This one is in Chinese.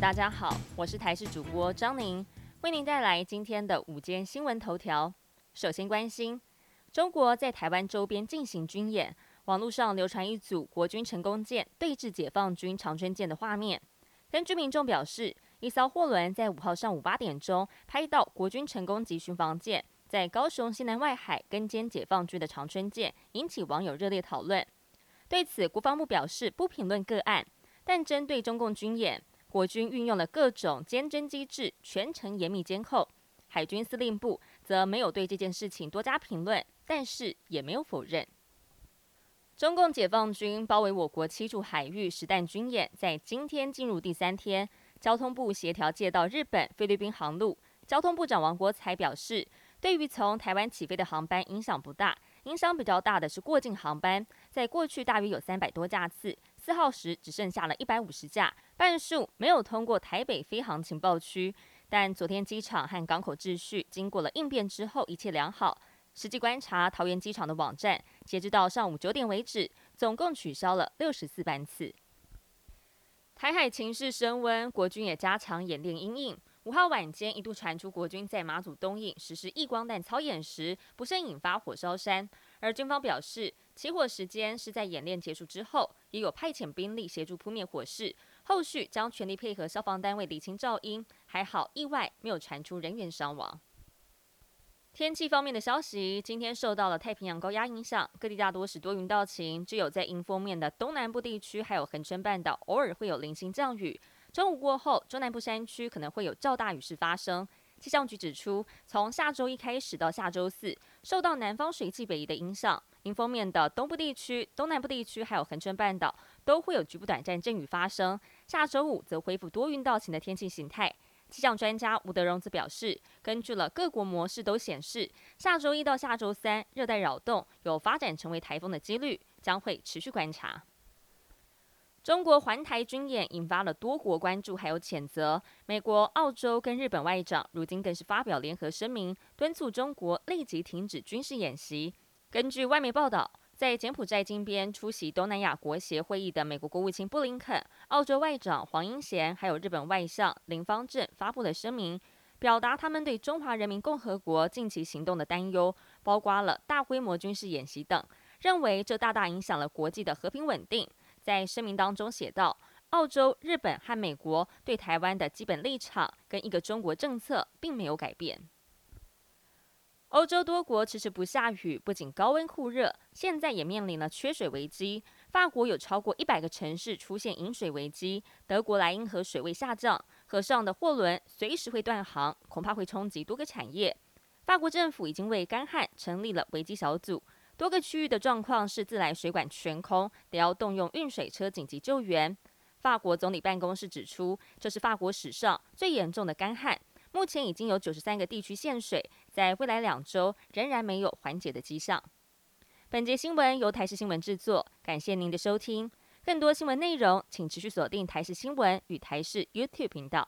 大家好，我是台视主播张宁，为您带来今天的午间新闻头条。首先关心，中国在台湾周边进行军演，网络上流传一组国军成功舰对峙解放军长春舰的画面。根据民众表示，一艘货轮在五号上午八点钟拍到国军成功级巡防舰在高雄西南外海跟歼解放军的长春舰，引起网友热烈讨论。对此，国防部表示不评论个案，但针对中共军演，国军运用了各种监侦机制，全程严密监控。海军司令部则没有对这件事情多加评论，但是也没有否认。中共解放军包围我国七处海域实弹军演，在今天进入第三天。交通部协调借道日本、菲律宾航路，交通部长王国才表示，对于从台湾起飞的航班影响不大。影响比较大的是过境航班，在过去大约有三百多架次，四号时只剩下了一百五十架，半数没有通过台北飞航情报区。但昨天机场和港口秩序经过了应变之后，一切良好。实际观察桃园机场的网站，截至到上午九点为止，总共取消了六十四班次。台海情势升温，国军也加强演练应应。五号晚间一度传出国军在马祖东引实施异光弹操演时，不慎引发火烧山。而军方表示，起火时间是在演练结束之后，也有派遣兵力协助扑灭火势，后续将全力配合消防单位理清噪音。还好意外没有传出人员伤亡。天气方面的消息，今天受到了太平洋高压影响，各地大多是多云到晴，只有在迎风面的东南部地区还有恒春半岛偶尔会有零星降雨。中午过后，中南部山区可能会有较大雨势发生。气象局指出，从下周一开始到下周四，受到南方水汽北移的影响，迎风面的东部地区、东南部地区还有恒春半岛都会有局部短暂阵雨发生。下周五则恢复多云到晴的天气形态。气象专家吴德荣则表示，根据了各国模式都显示，下周一到下周三，热带扰动有发展成为台风的几率，将会持续观察。中国环台军演引发了多国关注，还有谴责。美国、澳洲跟日本外长如今更是发表联合声明，敦促中国立即停止军事演习。根据外媒报道，在柬埔寨金边出席东南亚国协会议的美国国务卿布林肯、澳洲外长黄英贤，还有日本外相林方正发布了声明，表达他们对中华人民共和国近期行动的担忧，包括了大规模军事演习等，认为这大大影响了国际的和平稳定。在声明当中写道：“澳洲、日本和美国对台湾的基本立场跟一个中国政策并没有改变。”欧洲多国迟迟不下雨，不仅高温酷热，现在也面临了缺水危机。法国有超过一百个城市出现饮水危机，德国莱茵河水位下降，河上的货轮随时会断航，恐怕会冲击多个产业。法国政府已经为干旱成立了危机小组。多个区域的状况是自来水管全空，得要动用运水车紧急救援。法国总理办公室指出，这是法国史上最严重的干旱，目前已经有九十三个地区限水，在未来两周仍然没有缓解的迹象。本节新闻由台视新闻制作，感谢您的收听。更多新闻内容，请持续锁定台视新闻与台视 YouTube 频道。